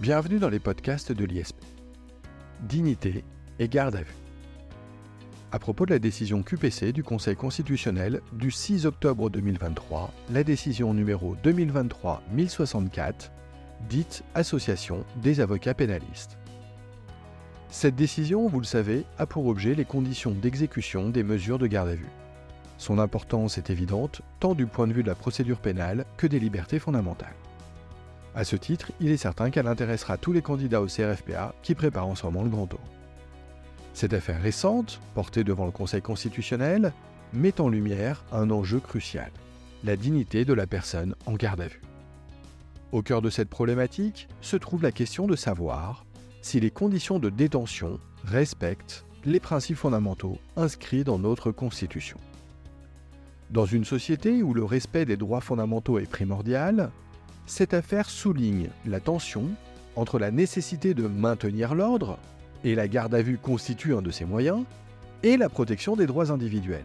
Bienvenue dans les podcasts de l'ISP. Dignité et garde à vue. À propos de la décision QPC du Conseil constitutionnel du 6 octobre 2023, la décision numéro 2023-1064, dite Association des avocats pénalistes. Cette décision, vous le savez, a pour objet les conditions d'exécution des mesures de garde à vue. Son importance est évidente tant du point de vue de la procédure pénale que des libertés fondamentales. À ce titre, il est certain qu'elle intéressera tous les candidats au CRFPA qui préparent en ce moment le grand tour. Cette affaire récente, portée devant le Conseil constitutionnel, met en lumière un enjeu crucial, la dignité de la personne en garde à vue. Au cœur de cette problématique se trouve la question de savoir si les conditions de détention respectent les principes fondamentaux inscrits dans notre Constitution. Dans une société où le respect des droits fondamentaux est primordial, cette affaire souligne la tension entre la nécessité de maintenir l'ordre, et la garde à vue constitue un de ces moyens, et la protection des droits individuels.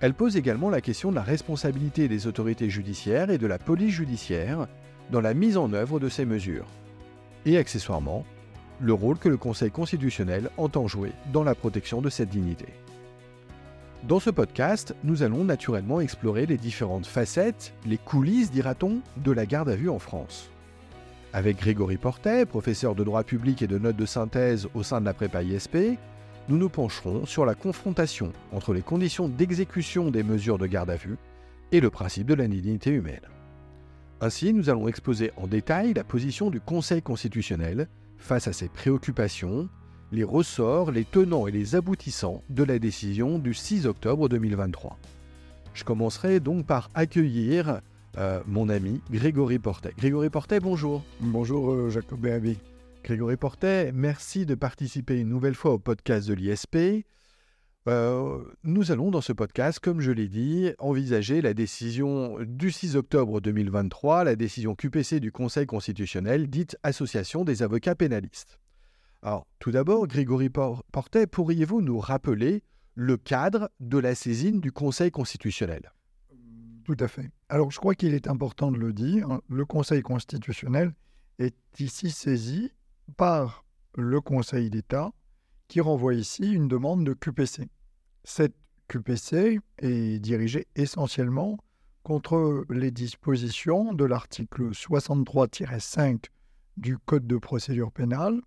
Elle pose également la question de la responsabilité des autorités judiciaires et de la police judiciaire dans la mise en œuvre de ces mesures, et accessoirement, le rôle que le Conseil constitutionnel entend jouer dans la protection de cette dignité. Dans ce podcast, nous allons naturellement explorer les différentes facettes, les coulisses, dira-t-on, de la garde à vue en France. Avec Grégory Portet, professeur de droit public et de notes de synthèse au sein de la prépa ISP, nous nous pencherons sur la confrontation entre les conditions d'exécution des mesures de garde à vue et le principe de la dignité humaine. Ainsi, nous allons exposer en détail la position du Conseil constitutionnel face à ces préoccupations, les ressorts, les tenants et les aboutissants de la décision du 6 octobre 2023. Je commencerai donc par accueillir euh, mon ami Grégory Portet. Grégory Portet, bonjour. Bonjour euh, Jacob Béabi. Grégory Portet, merci de participer une nouvelle fois au podcast de l'ISP. Euh, nous allons dans ce podcast, comme je l'ai dit, envisager la décision du 6 octobre 2023, la décision QPC du Conseil constitutionnel, dite Association des avocats pénalistes. Alors, tout d'abord, Grégory Portet, pourriez-vous nous rappeler le cadre de la saisine du Conseil constitutionnel? Tout à fait. Alors, je crois qu'il est important de le dire. Le Conseil constitutionnel est ici saisi par le Conseil d'État qui renvoie ici une demande de QPC. Cette QPC est dirigée essentiellement contre les dispositions de l'article 63-5 du Code de procédure pénale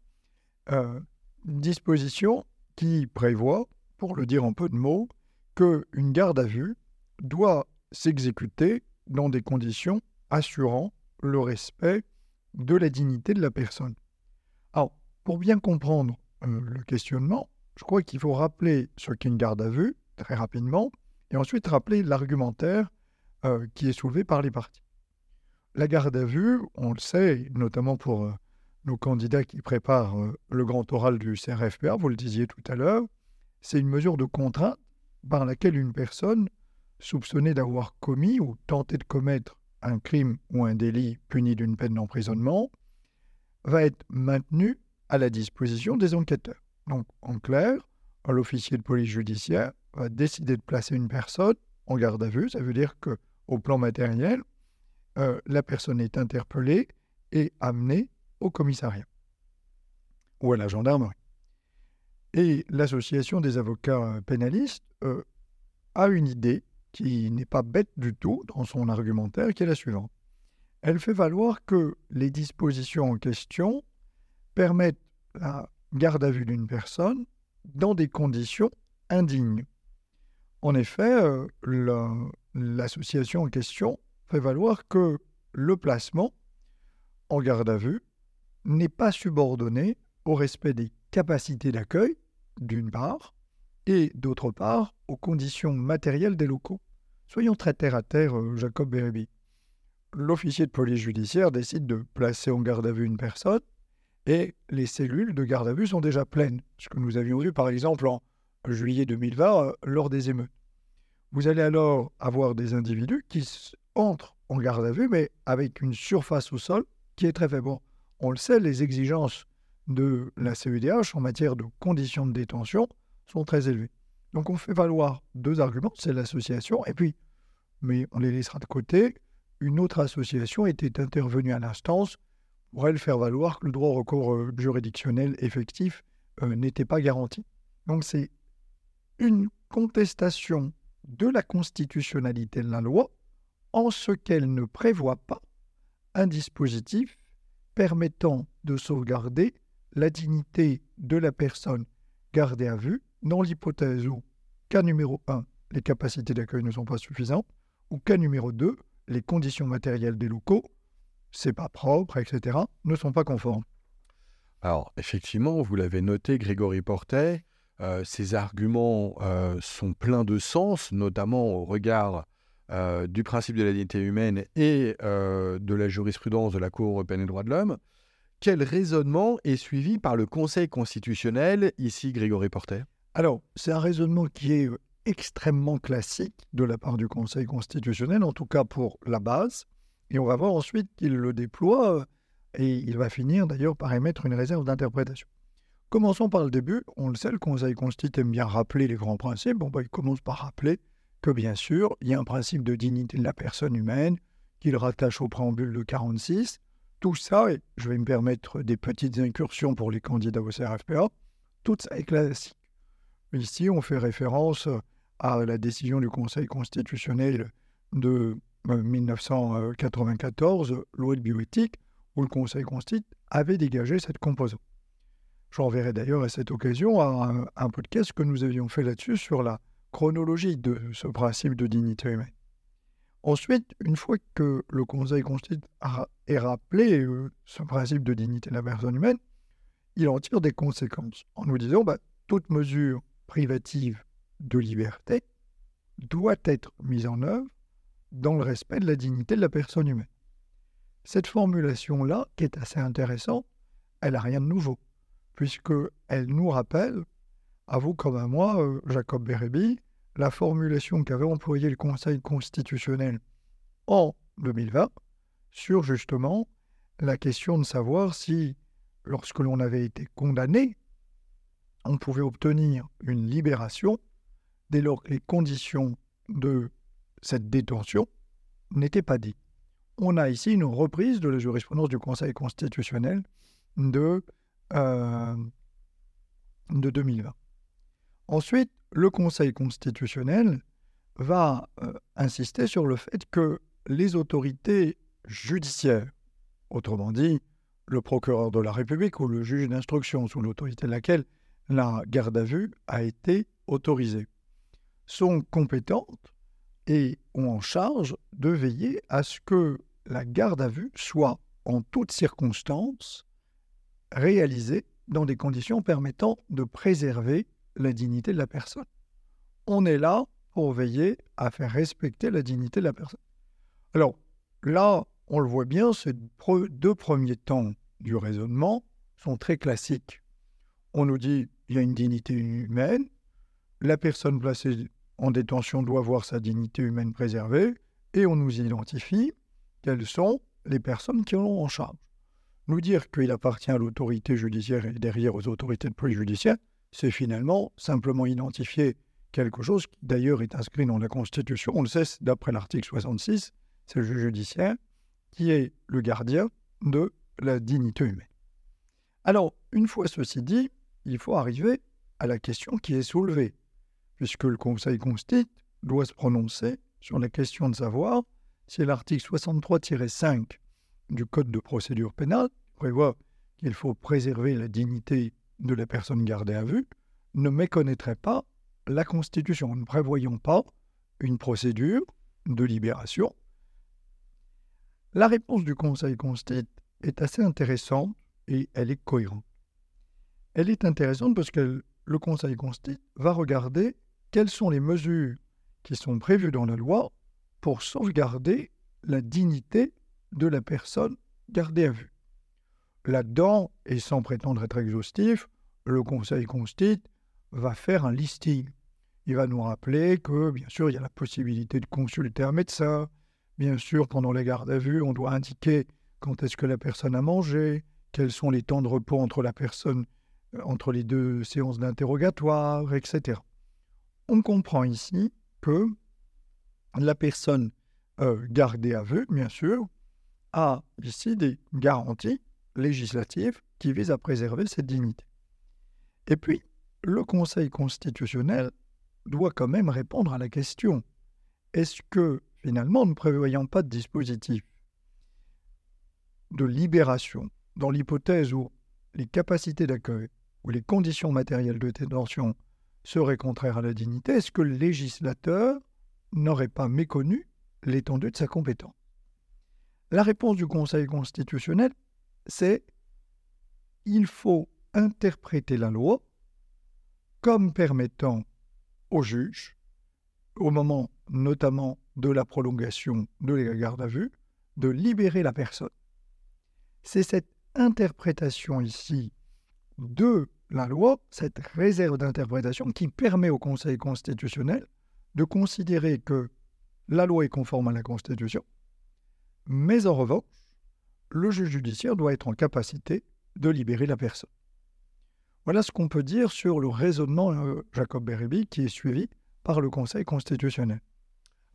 euh, disposition qui prévoit, pour le dire en peu de mots, qu'une garde à vue doit s'exécuter dans des conditions assurant le respect de la dignité de la personne. Alors, pour bien comprendre euh, le questionnement, je crois qu'il faut rappeler ce qu'est une garde à vue, très rapidement, et ensuite rappeler l'argumentaire euh, qui est soulevé par les parties. La garde à vue, on le sait, notamment pour nos candidats qui préparent euh, le grand oral du CRFPA, vous le disiez tout à l'heure, c'est une mesure de contrainte par laquelle une personne soupçonnée d'avoir commis ou tenté de commettre un crime ou un délit puni d'une peine d'emprisonnement va être maintenue à la disposition des enquêteurs. Donc, en clair, l'officier de police judiciaire va décider de placer une personne en garde à vue. Ça veut dire que, au plan matériel, euh, la personne est interpellée et amenée au commissariat ou à la gendarmerie. Et l'association des avocats pénalistes euh, a une idée qui n'est pas bête du tout dans son argumentaire, qui est la suivante. Elle fait valoir que les dispositions en question permettent la garde à vue d'une personne dans des conditions indignes. En effet, euh, l'association en question fait valoir que le placement en garde à vue n'est pas subordonné au respect des capacités d'accueil, d'une part, et d'autre part, aux conditions matérielles des locaux. Soyons très terre à terre, euh, Jacob Bérébi. L'officier de police judiciaire décide de placer en garde à vue une personne et les cellules de garde à vue sont déjà pleines, ce que nous avions vu par exemple en juillet 2020 euh, lors des émeutes. Vous allez alors avoir des individus qui entrent en garde à vue mais avec une surface au sol qui est très faible on le sait, les exigences de la CEDH en matière de conditions de détention sont très élevées. Donc on fait valoir deux arguments, c'est l'association, et puis, mais on les laissera de côté, une autre association était intervenue à l'instance pourrait le faire valoir que le droit au recours euh, juridictionnel effectif euh, n'était pas garanti. Donc c'est une contestation de la constitutionnalité de la loi en ce qu'elle ne prévoit pas un dispositif permettant de sauvegarder la dignité de la personne gardée à vue dans l'hypothèse où, cas numéro 1, les capacités d'accueil ne sont pas suffisantes, ou cas numéro 2, les conditions matérielles des locaux, c'est pas propre, etc., ne sont pas conformes. Alors, effectivement, vous l'avez noté, Grégory Portet, euh, ces arguments euh, sont pleins de sens, notamment au regard euh, du principe de la dignité humaine et de la jurisprudence de la Cour européenne des droits de l'homme. Quel raisonnement est suivi par le Conseil constitutionnel, ici Grégory Portet? Alors, c'est un raisonnement qui est extrêmement classique de la part du Conseil constitutionnel, en tout cas pour la base. Et on va voir ensuite qu'il le déploie et il va finir d'ailleurs par émettre une réserve d'interprétation. Commençons par le début. On le sait, le Conseil constitutionnel aime bien rappeler les grands principes. Bon, bah, il commence par rappeler que bien sûr, il y a un principe de dignité de la personne humaine qu'il rattache au préambule de 46. Tout ça, et je vais me permettre des petites incursions pour les candidats au CRFPA, tout ça est classique. Ici, on fait référence à la décision du Conseil constitutionnel de 1994, euh, loi de bioéthique, où le Conseil constitutionnel avait dégagé cette composante. J'enverrai d'ailleurs à cette occasion un, un podcast que nous avions fait là-dessus sur la chronologie de ce principe de dignité humaine. Ensuite, une fois que le Conseil constitutionnel ait rappelé euh, ce principe de dignité de la personne humaine, il en tire des conséquences en nous disant bah, toute mesure privative de liberté doit être mise en œuvre dans le respect de la dignité de la personne humaine. Cette formulation-là, qui est assez intéressante, elle n'a rien de nouveau, puisqu'elle nous rappelle, à vous comme à moi, euh, Jacob Bérébi, la formulation qu'avait employée le Conseil constitutionnel en 2020 sur justement la question de savoir si, lorsque l'on avait été condamné, on pouvait obtenir une libération dès lors que les conditions de cette détention n'étaient pas dites. On a ici une reprise de la jurisprudence du Conseil constitutionnel de, euh, de 2020. Ensuite, le Conseil constitutionnel va euh, insister sur le fait que les autorités judiciaires, autrement dit, le procureur de la République ou le juge d'instruction sous l'autorité de laquelle la garde à vue a été autorisée, sont compétentes et ont en charge de veiller à ce que la garde à vue soit en toutes circonstances réalisée dans des conditions permettant de préserver la dignité de la personne. On est là pour veiller à faire respecter la dignité de la personne. Alors là, on le voit bien, ces deux premiers temps du raisonnement sont très classiques. On nous dit il y a une dignité humaine, la personne placée en détention doit voir sa dignité humaine préservée, et on nous identifie quelles sont les personnes qui en ont en charge. Nous dire qu'il appartient à l'autorité judiciaire et derrière aux autorités de police judiciaire, c'est finalement simplement identifier quelque chose qui d'ailleurs est inscrit dans la Constitution. On le sait d'après l'article 66, c'est le juge judiciaire qui est le gardien de la dignité humaine. Alors, une fois ceci dit, il faut arriver à la question qui est soulevée, puisque le Conseil constitue doit se prononcer sur la question de savoir si l'article 63-5 du Code de procédure pénale prévoit qu'il faut préserver la dignité de la personne gardée à vue, ne méconnaîtrait pas la Constitution. Ne prévoyons pas une procédure de libération. La réponse du Conseil constitue est assez intéressante et elle est cohérente. Elle est intéressante parce que le Conseil constitue va regarder quelles sont les mesures qui sont prévues dans la loi pour sauvegarder la dignité de la personne gardée à vue. Là-dedans, et sans prétendre être exhaustif, le Conseil constitue va faire un listing. Il va nous rappeler que, bien sûr, il y a la possibilité de consulter un médecin. Bien sûr, pendant la garde à vue, on doit indiquer quand est-ce que la personne a mangé, quels sont les temps de repos entre la personne, euh, entre les deux séances d'interrogatoire, etc. On comprend ici que la personne euh, gardée à vue, bien sûr, a ici des garanties législative qui vise à préserver cette dignité. Et puis, le Conseil constitutionnel doit quand même répondre à la question est-ce que, finalement, ne prévoyant pas de dispositif de libération, dans l'hypothèse où les capacités d'accueil ou les conditions matérielles de détention seraient contraires à la dignité, est-ce que le législateur n'aurait pas méconnu l'étendue de sa compétence? La réponse du Conseil constitutionnel, c'est il faut interpréter la loi comme permettant au juge, au moment notamment de la prolongation de la garde à vue, de libérer la personne. C'est cette interprétation ici de la loi, cette réserve d'interprétation qui permet au Conseil constitutionnel de considérer que la loi est conforme à la Constitution, mais en revanche, le juge judiciaire doit être en capacité de libérer la personne. Voilà ce qu'on peut dire sur le raisonnement euh, Jacob Bérébi qui est suivi par le Conseil constitutionnel.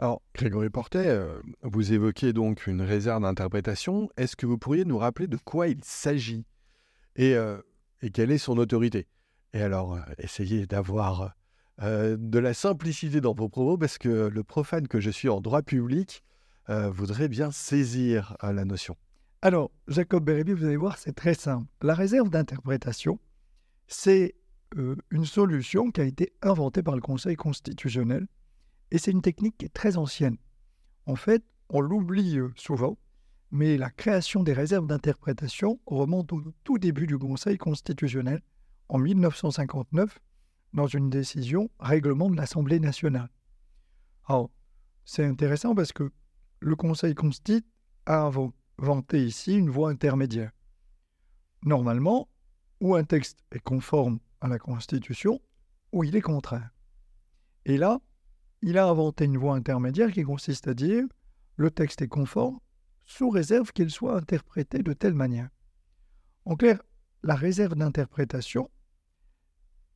Alors, Grégory Portet, euh, vous évoquez donc une réserve d'interprétation. Est-ce que vous pourriez nous rappeler de quoi il s'agit? Et, euh, et, quelle est son autorité? Et alors, essayez d'avoir de la simplicité dans vos propos parce que le profane que je suis en droit public voudrait bien saisir la notion. Alors, Jacob Bérébi, vous allez voir, c'est très simple. La réserve d'interprétation, c'est euh, une solution qui a été inventée par le Conseil constitutionnel et c'est une technique qui est très ancienne. En fait, on l'oublie euh, souvent, mais la création des réserves d'interprétation remonte au tout début du Conseil constitutionnel, en 1959, dans une décision règlement de l'Assemblée nationale. Alors, c'est intéressant parce que le Conseil constitue a inventé ici une voie intermédiaire. Normalement, où un texte est conforme à la Constitution, ou il est contraire. Et là, il a inventé une voie intermédiaire qui consiste à dire le texte est conforme sous réserve qu'il soit interprété de telle manière. En clair, la réserve d'interprétation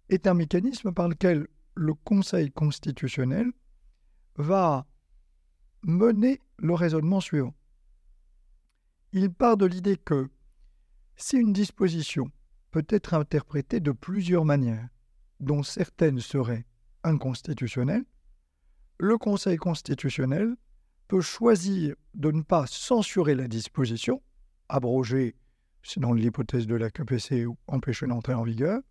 est un mécanisme par lequel le Conseil constitutionnel va mener le raisonnement suivant. Il part de l'idée que si une disposition peut être interprétée de plusieurs manières, dont certaines seraient inconstitutionnelles, le Conseil constitutionnel peut choisir de ne pas censurer la disposition, abroger, c'est dans l'hypothèse de la KPC ou empêcher l'entrée en vigueur,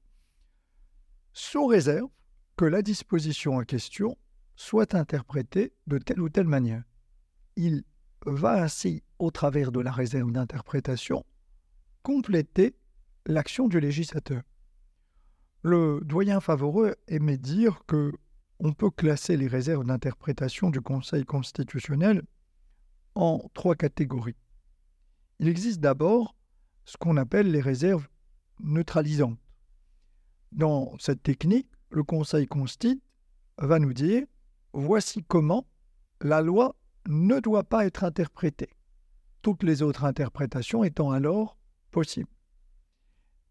sous réserve que la disposition en question soit interprétée de telle ou telle manière. Il va ainsi, au travers de la réserve d'interprétation, compléter l'action du législateur. Le doyen favoreux aimait dire que on peut classer les réserves d'interprétation du Conseil constitutionnel en trois catégories. Il existe d'abord ce qu'on appelle les réserves neutralisantes. Dans cette technique, le Conseil constitue va nous dire voici comment la loi ne doit pas être interprétée, toutes les autres interprétations étant alors possibles.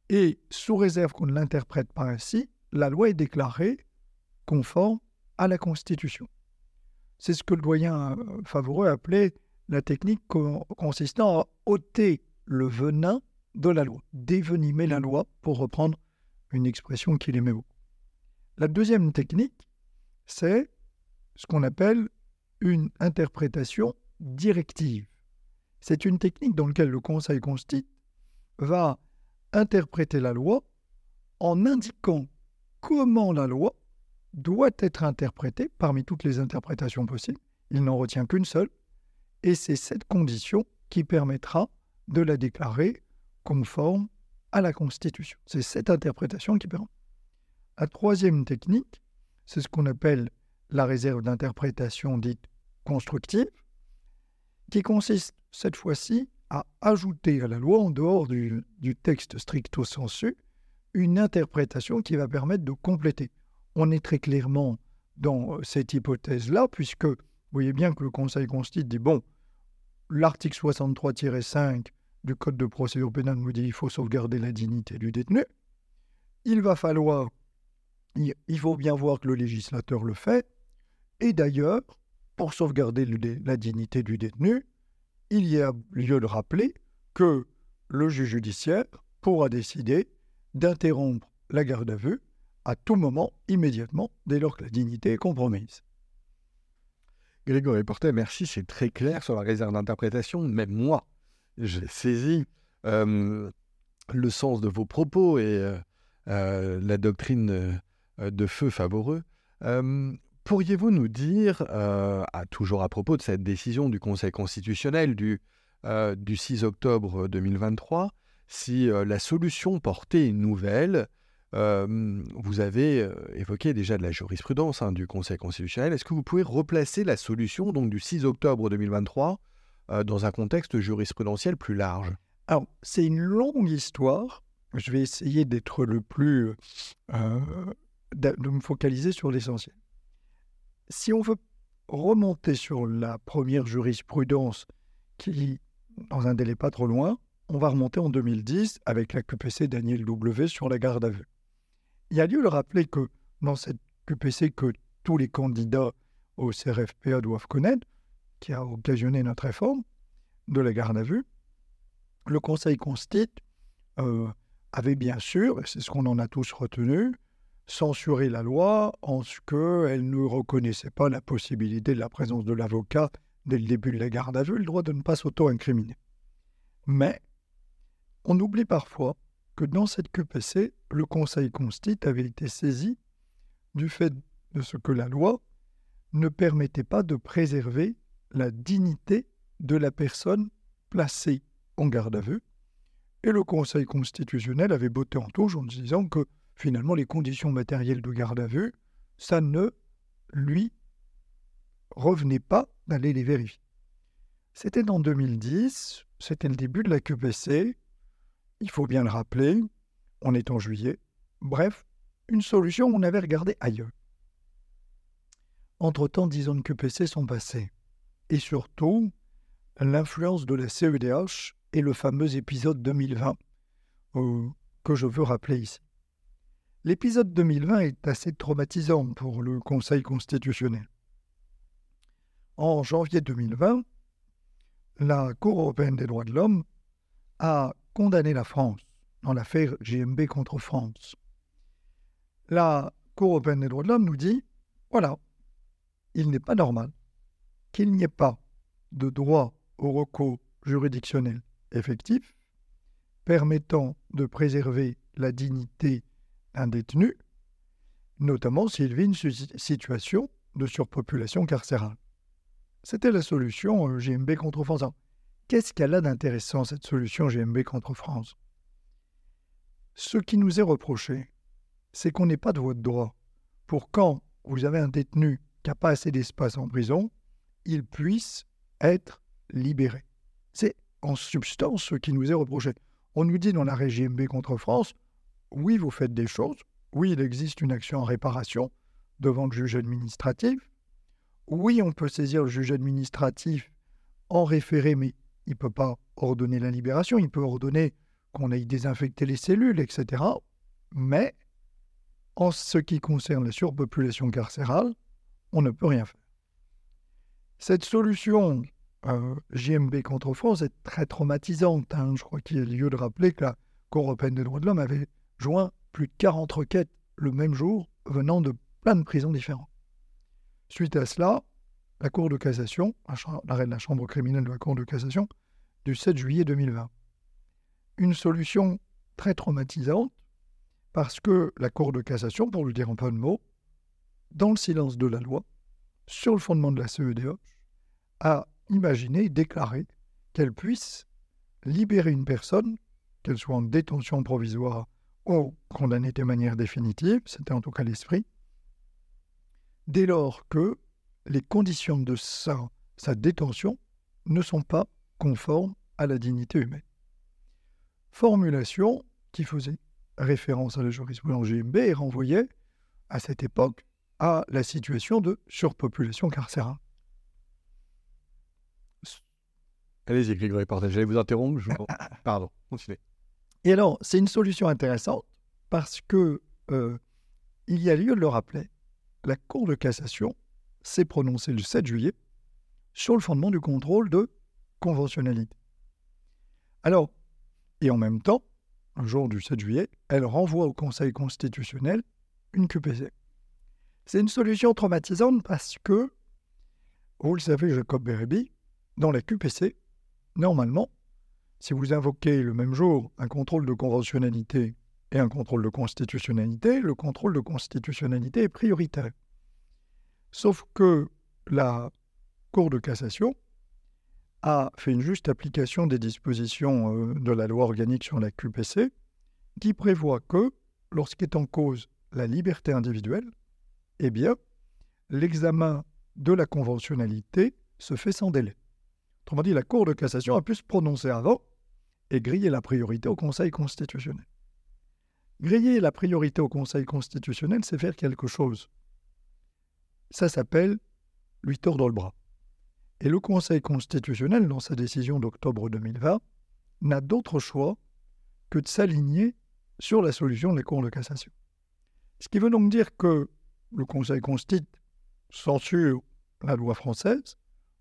Et sous réserve qu'on ne l'interprète pas ainsi, la loi est déclarée conforme à la Constitution. C'est ce que le doyen euh, Favoreux appelait la technique consistant à ôter le venin de la loi, dévenimer la loi, pour reprendre une expression qu'il aimait beaucoup. La deuxième technique, c'est ce qu'on appelle une interprétation directive. C'est une technique dans laquelle le Conseil constitue va interpréter la loi en indiquant comment la loi doit être interprétée parmi toutes les interprétations possibles. Il n'en retient qu'une seule, et c'est cette condition qui permettra de la déclarer conforme à la Constitution. C'est cette interprétation qui permet. La troisième technique, c'est ce qu'on appelle la réserve d'interprétation dite constructive, qui consiste cette fois-ci à ajouter à la loi, en dehors du, texte stricto sensu, une interprétation qui va permettre de compléter. On est très clairement dans euh, cette hypothèse-là, puisque vous voyez bien que le Conseil constitue dit, bon, l'article 63-5 du Code de procédure pénale nous dit qu'il faut sauvegarder la dignité du détenu. Il va falloir, il faut bien voir que le législateur le fait, et d'ailleurs, pour sauvegarder la dignité du détenu, il y a lieu de rappeler que le juge judiciaire pourra décider d'interrompre la garde à vue à tout moment, immédiatement, dès lors que la dignité est compromise. Grégory Portet, merci, c'est très clair sur la réserve d'interprétation. Même moi, j'ai saisi euh, le sens de vos propos et euh, euh, la doctrine de feu favoreux. Pourriez-vous nous dire, à, toujours à propos de cette décision du Conseil constitutionnel du, du 6 octobre 2023, si la solution portée est nouvelle vous avez évoqué déjà de la jurisprudence hein, du Conseil constitutionnel. Est-ce que vous pouvez replacer la solution donc du 6 octobre 2023 dans un contexte jurisprudentiel plus large? Alors, c'est une longue histoire. Je vais essayer d'être le plus. de me focaliser sur l'essentiel. Si on veut remonter sur la première jurisprudence qui, dans un délai pas trop loin, on va remonter en 2010 avec la QPC Daniel W sur la garde à vue. Il y a lieu de rappeler que dans cette QPC que tous les candidats au CRFPA doivent connaître, qui a occasionné notre réforme de la garde à vue, le Conseil constit euh, avait bien sûr, et c'est ce qu'on en a tous retenu, censuré la loi en ce qu'elle ne reconnaissait pas la possibilité de la présence de l'avocat dès le début de la garde à vue, le droit de ne pas s'auto-incriminer. Mais on oublie parfois que dans cette QPC, le Conseil constit avait été saisi du fait de ce que la loi ne permettait pas de préserver la dignité de la personne placée en garde à vue. Et le Conseil constitutionnel avait botté en touche en disant que finalement les conditions matérielles de garde à vue, ça ne lui revenait pas d'aller les vérifier. C'était en 2010, c'était le début de la QPC, il faut bien le rappeler, on est en juillet. Bref, une solution, on avait regardé ailleurs. Entre-temps, dix ans de QPC sont passés. Et surtout, l'influence de la CEDH et le fameux épisode 2020 euh, que je veux rappeler ici. L'épisode 2020 est assez traumatisant pour le Conseil constitutionnel. En janvier 2020, la Cour européenne des droits de l'homme a condamné la France dans l'affaire GMB contre France. La Cour européenne des droits de l'homme nous dit, voilà, il n'est pas normal qu'il n'y ait pas de droit au recours juridictionnel effectif permettant de préserver la dignité d'un détenu, notamment s'il vit une situation de surpopulation carcérale. C'était la solution euh, GMB contre France. Qu'est-ce qu'elle a d'intéressant, cette solution GMB contre France? Ce qui nous est reproché, c'est qu'on n'ait pas de voie de droit pour quand vous avez un détenu qui n'a pas assez d'espace en prison, il puisse être libéré. C'est en substance ce qui nous est reproché. On nous dit dans la GMB contre France, oui, vous faites des choses, oui, il existe une action en réparation devant le juge administratif, oui, on peut saisir le juge administratif en référé, mais il ne peut pas ordonner la libération, il peut ordonner qu'on aille désinfecter les cellules, etc. Mais en ce qui concerne la surpopulation carcérale, on ne peut rien faire. Cette solution euh, JMB contre France est très traumatisante. Hein. Je crois qu'il y a lieu de rappeler que la Cour européenne des droits de l'homme avait joint plus de 40 requêtes le même jour venant de plein de prisons différentes. Suite à cela, la Cour de cassation, l'arrêt de la Chambre criminelle de la Cour de cassation, du 7 juillet 2020. Une solution très traumatisante parce que la Cour de cassation, pour le dire en peu de mots, dans le silence de la loi, sur le fondement de la CEDH, a imaginé, déclaré qu'elle puisse libérer une personne, qu'elle soit en détention provisoire ou condamnée de manière définitive, c'était en tout cas l'esprit, dès lors que les conditions de sa, sa détention ne sont pas conformes à la dignité humaine. Formulation qui faisait référence à la jurisprudence GMB et renvoyait à cette époque à la situation de surpopulation carcérale. Allez-y, Grégory Portage, j'allais vous interrompre. Pardon, continuez. Et alors, c'est une solution intéressante parce que euh, il y a lieu de le rappeler. La Cour de cassation s'est prononcé le 7 juillet sur le fondement du contrôle de conventionnalité. Alors, Et en même temps, un jour du 7 juillet, elle renvoie au Conseil constitutionnel une QPC. C'est une solution traumatisante parce que, vous le savez, Jacob Berebi, dans la QPC, normalement, si vous invoquez le même jour un contrôle de conventionnalité et un contrôle de constitutionnalité, le contrôle de constitutionnalité est prioritaire. Sauf que la Cour de cassation a fait une juste application des dispositions euh, de la loi organique sur la QPC qui prévoit que, lorsqu'est en cause la liberté individuelle, eh bien, l'examen de la conventionnalité se fait sans délai. Autrement dit, la Cour de cassation a pu se prononcer avant et griller la priorité au Conseil constitutionnel. Griller la priorité au Conseil constitutionnel, c'est faire quelque chose. Ça s'appelle lui tordre le bras. Et le Conseil constitutionnel, dans sa décision d'octobre 2020, n'a d'autre choix que de s'aligner sur la solution de la Cour de cassation. Ce qui veut donc dire que le Conseil constitue censure la loi française,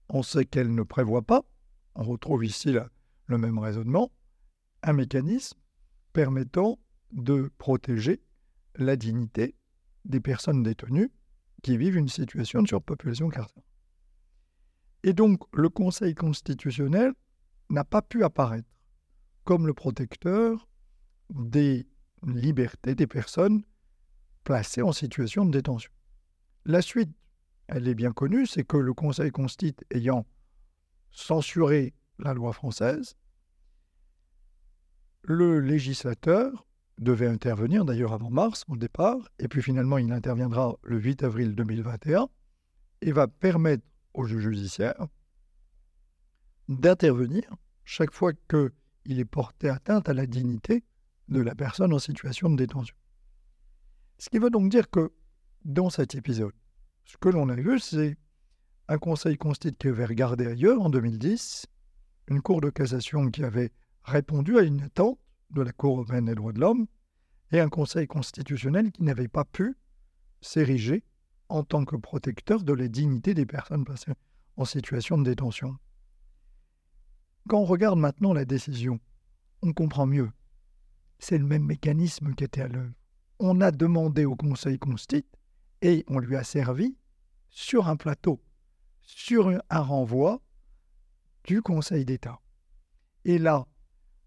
on sait qu'elle ne prévoit pas, on retrouve ici le même raisonnement, un mécanisme permettant de protéger la dignité des personnes détenues qui vivent une situation de surpopulation carcérale. Et donc le Conseil constitutionnel n'a pas pu apparaître comme le protecteur des libertés des personnes placées en situation de détention. La suite, elle est bien connue, c'est que le Conseil constitue ayant censuré la loi française, le législateur devait intervenir d'ailleurs avant mars au départ, et puis finalement il interviendra le 8 avril 2021 et va permettre au juge judiciaire d'intervenir chaque fois qu'il est porté atteinte à la dignité de la personne en situation de détention. Ce qui veut donc dire que dans cet épisode, ce que l'on a vu, c'est un conseil constitué qui avait regardé ailleurs en 2010, une cour de cassation qui avait répondu à une attente de la Cour européenne des droits de l'homme, et un conseil constitutionnel qui n'avait pas pu s'ériger en tant que protecteur de la dignité des personnes placées en situation de détention. Quand on regarde maintenant la décision, on comprend mieux. C'est le même mécanisme qui était à l'œuvre. On a demandé au Conseil constitue et on lui a servi sur un plateau, sur un renvoi du Conseil d'État. Et là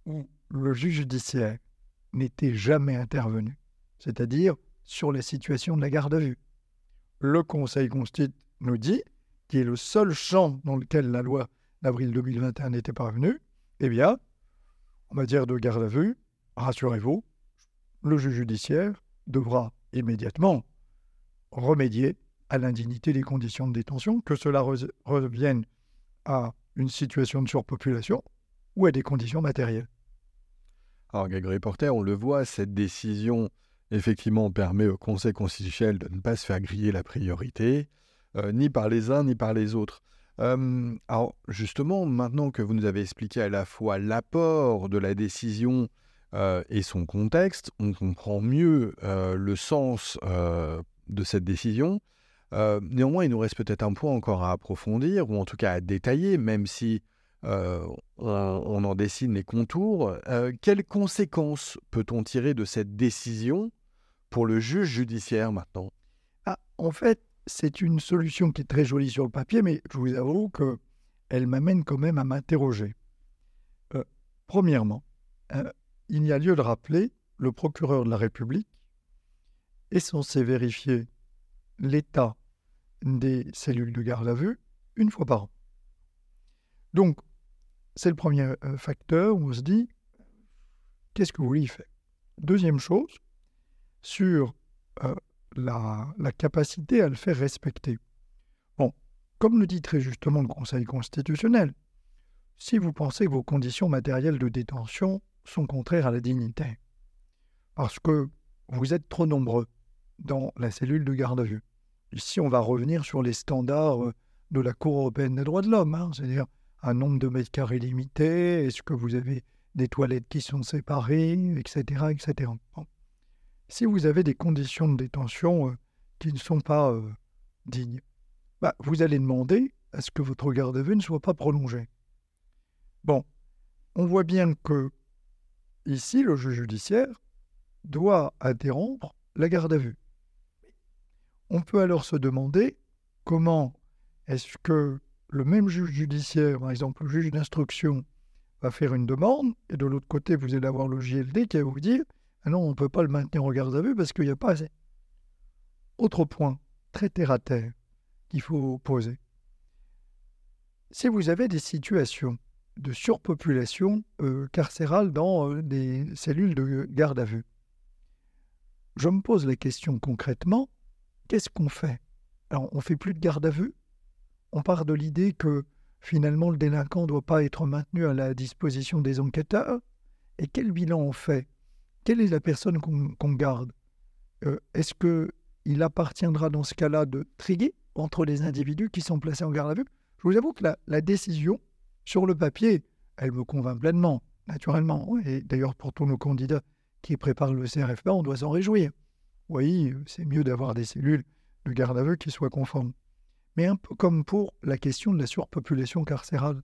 où le juge judiciaire n'était jamais intervenu, c'est-à-dire sur la situation de la garde à vue, le Conseil constitue nous dit, qui est le seul champ dans lequel la loi d'avril 2021 n'était pas venue, eh bien, en matière de garde à vue, rassurez-vous, le juge judiciaire devra immédiatement remédier à l'indignité des conditions de détention, que cela revienne à une situation de surpopulation ou à des conditions matérielles. Alors, Grégory Porter, on le voit, cette décision, effectivement, permet au Conseil constitutionnel de ne pas se faire griller la priorité, euh, ni par les uns, ni par les autres. Euh, alors, justement, maintenant que vous nous avez expliqué à la fois l'apport de la décision euh, et son contexte, on comprend mieux le sens de cette décision. néanmoins, il nous reste peut-être un point encore à approfondir, ou en tout cas à détailler, même si euh, on, en dessine les contours. Euh, quelles conséquences peut-on tirer de cette décision pour le juge judiciaire maintenant? Ah, En fait, c'est une solution qui est très jolie sur le papier, mais je vous avoue qu'elle m'amène quand même à m'interroger. Euh, premièrement, il y a lieu de rappeler, le procureur de la République est censé vérifier l'état des cellules de garde à vue une fois par an. Donc, c'est le premier euh, facteur où on se dit qu'est-ce que vous voulez y faire? Deuxième chose, sur euh, la, la, capacité à le faire respecter. Bon, comme le dit très justement le Conseil constitutionnel, si vous pensez que vos conditions matérielles de détention sont contraires à la dignité, parce que vous êtes trop nombreux dans la cellule de garde à vue. Ici, on va revenir sur les standards euh, de la Cour européenne des droits de l'homme, hein, c'est-à-dire un nombre de mètres carrés limité Est-ce que vous avez des toilettes qui sont séparées, etc. etc. Si vous avez des conditions de détention euh, qui ne sont pas euh, dignes, bah, vous allez demander à ce que votre garde à vue ne soit pas prolongée. Bon, on voit bien que ici, le juge judiciaire doit interrompre la garde à vue. On peut alors se demander comment est-ce que le même juge judiciaire, par exemple le juge d'instruction, va faire une demande, et de l'autre côté, vous allez avoir le JLD qui va vous dire ah non, on ne peut pas le maintenir en garde à vue parce qu'il n'y a pas assez. Autre point, très terre à terre, qu'il faut poser. Si vous avez des situations de surpopulation euh, carcérale dans euh, des cellules de garde à vue, je me pose la question concrètement, qu'est-ce qu'on fait? Alors, on fait plus de garde à vue. On part de l'idée que finalement le délinquant ne doit pas être maintenu à la disposition des enquêteurs. Et quel bilan on fait? Quelle est la personne qu'on garde? Euh, Est-ce qu'il appartiendra dans ce cas-là de triguer entre les individus qui sont placés en garde à vue? Je vous avoue que la, décision, sur le papier, elle me convainc pleinement, naturellement. Et d'ailleurs, pour tous nos candidats qui préparent le CRFPA, on doit s'en réjouir. Oui, c'est mieux d'avoir des cellules de garde à vue qui soient conformes. Mais un peu comme pour la question de la surpopulation carcérale,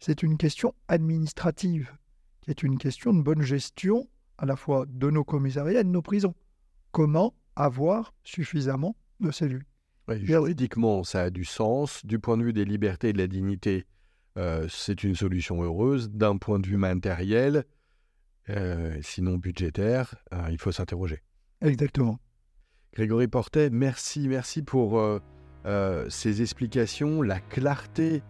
c'est une question administrative, qui est une question de bonne gestion à la fois de nos commissariats et de nos prisons. Comment avoir suffisamment de cellules? Juridiquement, ça a du sens. Du point de vue des libertés et de la dignité, euh, c'est une solution heureuse. D'un point de vue matériel, euh, sinon budgétaire, euh, il faut s'interroger. Exactement. Grégory Portet, merci, merci pour ces explications, la clarté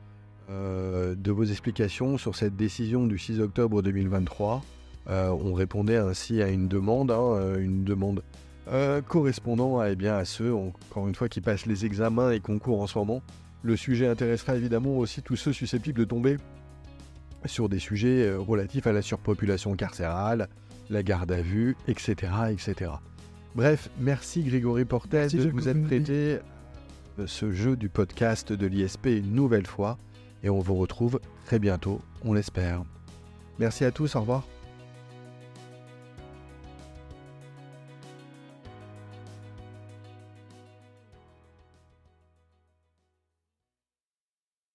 de vos explications sur cette décision du 6 octobre 2023. on répondait ainsi à une demande, hein, une demande euh, correspondant à, eh bien, à ceux, encore une fois, qui passent les examens et concours en ce moment. Le sujet intéressera évidemment aussi tous ceux susceptibles de tomber sur des sujets euh, relatifs à la surpopulation carcérale, la garde à vue, etc. etc. Bref, merci Grégory Portet de vous être prêté ce jeu du podcast de l'ISP une nouvelle fois et on vous retrouve très bientôt, on l'espère. Merci à tous, au revoir.